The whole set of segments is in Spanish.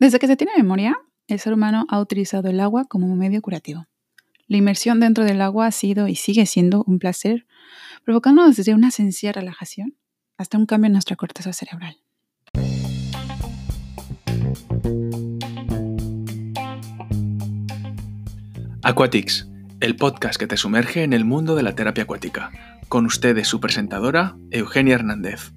Desde que se tiene memoria, el ser humano ha utilizado el agua como medio curativo. La inmersión dentro del agua ha sido y sigue siendo un placer, provocándonos desde una sencilla relajación hasta un cambio en nuestra corteza cerebral. Aquatics, el podcast que te sumerge en el mundo de la terapia acuática. Con ustedes su presentadora, Eugenia Hernández.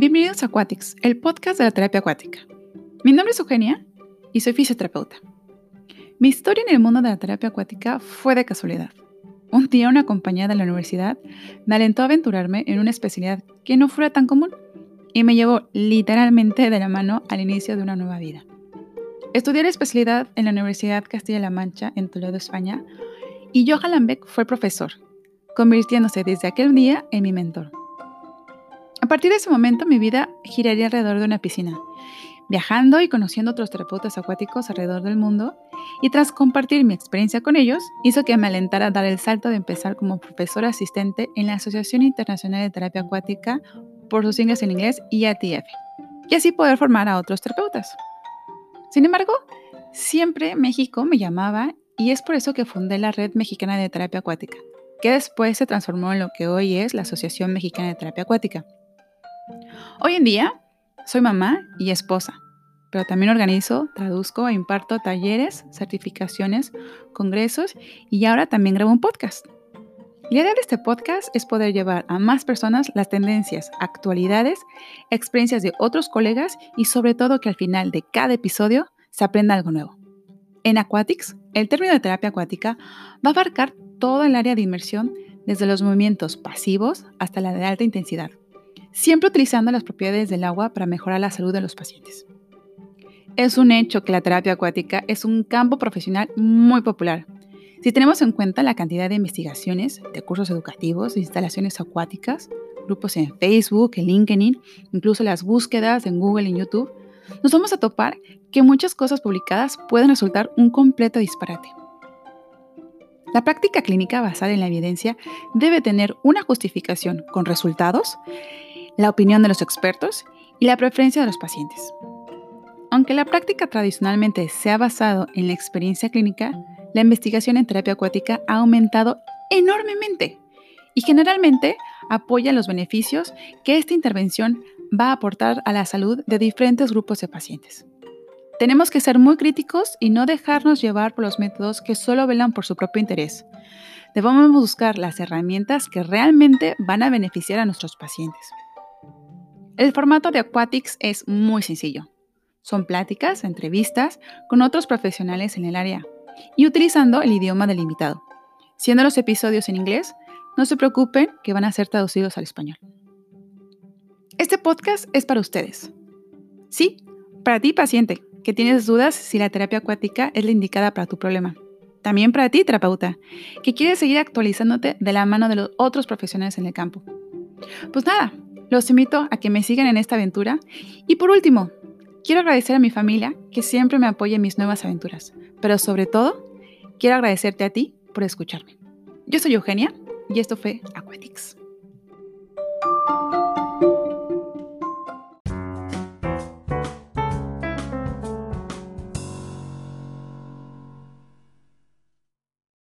Bienvenidos a Aquatics, el podcast de la terapia acuática. Mi nombre es Eugenia y soy fisioterapeuta. Mi historia en el mundo de la terapia acuática fue de casualidad. Un día una compañera de la universidad me alentó a aventurarme en una especialidad que no fuera tan común y me llevó literalmente de la mano al inicio de una nueva vida. Estudié la especialidad en la Universidad Castilla-La Mancha en Toledo, España, y Johan Beck fue profesor, convirtiéndose desde aquel día en mi mentor. A partir de ese momento mi vida giraría alrededor de una piscina, viajando y conociendo otros terapeutas acuáticos alrededor del mundo, y tras compartir mi experiencia con ellos, hizo que me alentara a dar el salto de empezar como profesora asistente en la Asociación Internacional de Terapia Acuática, por sus siglas en inglés, IATF, y así poder formar a otros terapeutas. Sin embargo, siempre México me llamaba y es por eso que fundé la Red Mexicana de Terapia Acuática, que después se transformó en lo que hoy es la Asociación Mexicana de Terapia Acuática. Hoy en día soy mamá y esposa, pero también organizo, traduzco e imparto talleres, certificaciones, congresos y ahora también grabo un podcast. La idea de este podcast es poder llevar a más personas las tendencias, actualidades, experiencias de otros colegas y sobre todo que al final de cada episodio se aprenda algo nuevo. En Aquatics, el término de terapia acuática va a abarcar todo el área de inmersión desde los movimientos pasivos hasta la de alta intensidad, siempre utilizando las propiedades del agua para mejorar la salud de los pacientes. Es un hecho que la terapia acuática es un campo profesional muy popular. Si tenemos en cuenta la cantidad de investigaciones, de cursos educativos, de instalaciones acuáticas, grupos en Facebook, en LinkedIn, incluso las búsquedas en Google y YouTube, nos vamos a topar que muchas cosas publicadas pueden resultar un completo disparate. La práctica clínica basada en la evidencia debe tener una justificación con resultados la opinión de los expertos y la preferencia de los pacientes. Aunque la práctica tradicionalmente se ha basado en la experiencia clínica, la investigación en terapia acuática ha aumentado enormemente y generalmente apoya los beneficios que esta intervención va a aportar a la salud de diferentes grupos de pacientes. Tenemos que ser muy críticos y no dejarnos llevar por los métodos que solo velan por su propio interés. Debemos buscar las herramientas que realmente van a beneficiar a nuestros pacientes. El formato de Aquatics es muy sencillo. Son pláticas, entrevistas con otros profesionales en el área y utilizando el idioma del invitado. Siendo los episodios en inglés, no se preocupen que van a ser traducidos al español. Este podcast es para ustedes. Sí, para ti paciente, que tienes dudas si la terapia acuática es la indicada para tu problema. También para ti, terapeuta, que quieres seguir actualizándote de la mano de los otros profesionales en el campo. Pues nada, los invito a que me sigan en esta aventura. Y por último, quiero agradecer a mi familia que siempre me apoya en mis nuevas aventuras. Pero sobre todo, quiero agradecerte a ti por escucharme. Yo soy Eugenia y esto fue Aquatics.